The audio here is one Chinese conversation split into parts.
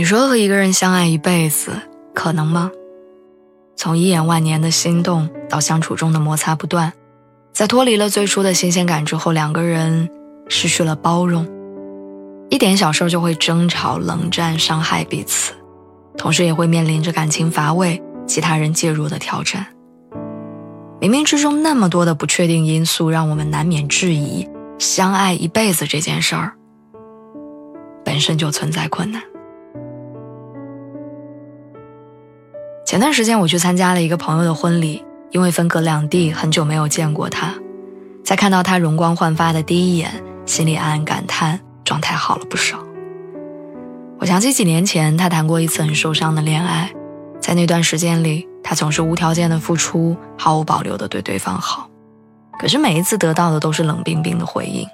你说和一个人相爱一辈子可能吗？从一眼万年的心动到相处中的摩擦不断，在脱离了最初的新鲜感之后，两个人失去了包容，一点小事就会争吵、冷战、伤害彼此，同时也会面临着感情乏味、其他人介入的挑战。冥冥之中那么多的不确定因素，让我们难免质疑相爱一辈子这件事儿本身就存在困难。前段时间我去参加了一个朋友的婚礼，因为分隔两地，很久没有见过他，在看到他容光焕发的第一眼，心里暗暗感叹状态好了不少。我想起几年前他谈过一次很受伤的恋爱，在那段时间里，他总是无条件的付出，毫无保留的对对方好，可是每一次得到的都是冷冰冰的回应。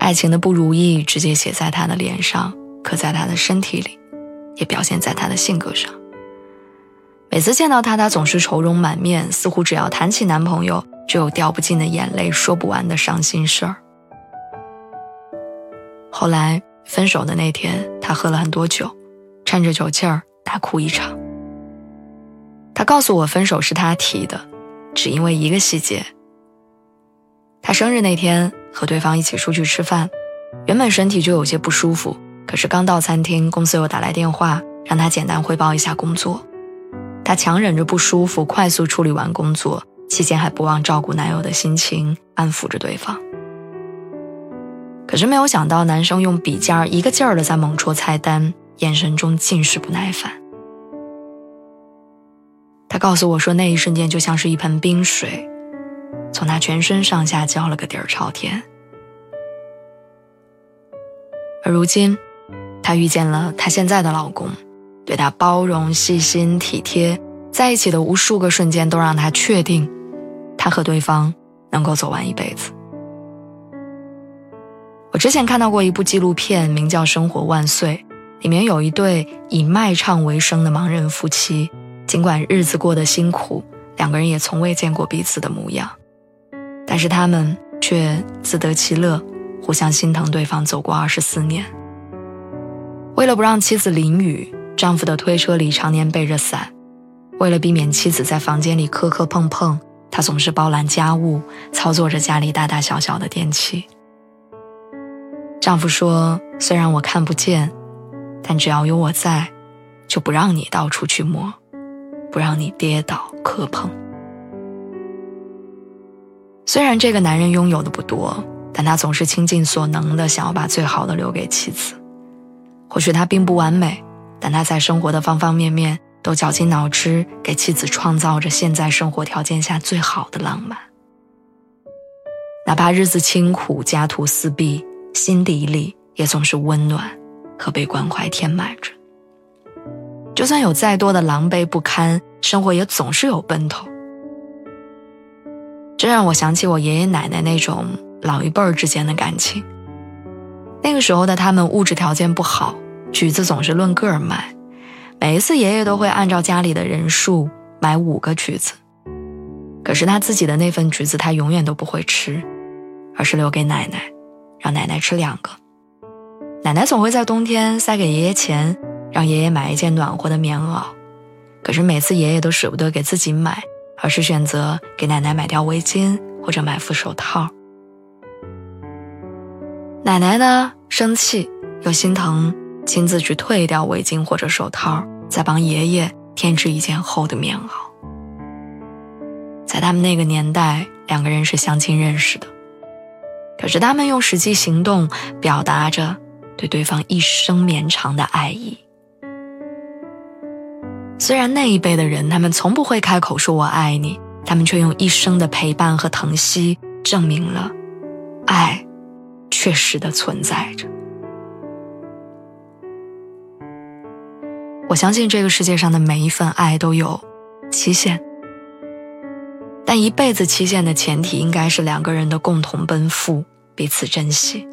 爱情的不如意直接写在他的脸上，刻在他的身体里，也表现在他的性格上。每次见到他，他总是愁容满面，似乎只要谈起男朋友，就有掉不尽的眼泪，说不完的伤心事儿。后来分手的那天，他喝了很多酒，趁着酒劲儿大哭一场。他告诉我，分手是他提的，只因为一个细节。他生日那天和对方一起出去吃饭，原本身体就有些不舒服，可是刚到餐厅，公司又打来电话，让他简单汇报一下工作。她强忍着不舒服，快速处理完工作，期间还不忘照顾男友的心情，安抚着对方。可是没有想到，男生用笔尖儿一个劲儿的在猛戳菜单，眼神中尽是不耐烦。他告诉我说，那一瞬间就像是一盆冰水，从他全身上下浇了个底儿朝天。而如今，她遇见了她现在的老公。对他包容、细心、体贴，在一起的无数个瞬间都让他确定，他和对方能够走完一辈子。我之前看到过一部纪录片，名叫《生活万岁》，里面有一对以卖唱为生的盲人夫妻，尽管日子过得辛苦，两个人也从未见过彼此的模样，但是他们却自得其乐，互相心疼对方，走过二十四年。为了不让妻子淋雨。丈夫的推车里常年背着伞，为了避免妻子在房间里磕磕碰碰，他总是包揽家务，操作着家里大大小小的电器。丈夫说：“虽然我看不见，但只要有我在，就不让你到处去摸，不让你跌倒磕碰。”虽然这个男人拥有的不多，但他总是倾尽所能的想要把最好的留给妻子。或许他并不完美。但他在生活的方方面面都绞尽脑汁，给妻子创造着现在生活条件下最好的浪漫。哪怕日子清苦，家徒四壁，心底里也总是温暖和被关怀填满着。就算有再多的狼狈不堪，生活也总是有奔头。这让我想起我爷爷奶奶那种老一辈儿之间的感情。那个时候的他们物质条件不好。橘子总是论个儿卖，每一次爷爷都会按照家里的人数买五个橘子。可是他自己的那份橘子，他永远都不会吃，而是留给奶奶，让奶奶吃两个。奶奶总会在冬天塞给爷爷钱，让爷爷买一件暖和的棉袄。可是每次爷爷都舍不得给自己买，而是选择给奶奶买条围巾或者买副手套。奶奶呢，生气又心疼。亲自去退掉围巾或者手套，再帮爷爷添置一件厚的棉袄。在他们那个年代，两个人是相亲认识的，可是他们用实际行动表达着对对方一生绵长的爱意。虽然那一辈的人，他们从不会开口说我爱你，他们却用一生的陪伴和疼惜，证明了爱确实的存在着。我相信这个世界上的每一份爱都有期限，但一辈子期限的前提应该是两个人的共同奔赴，彼此珍惜。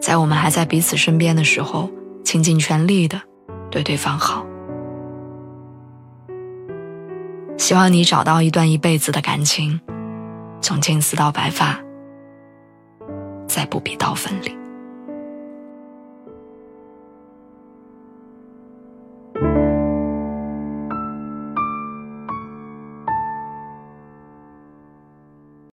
在我们还在彼此身边的时候，倾尽全力的对对方好。希望你找到一段一辈子的感情，从青丝到白发，再不必到分离。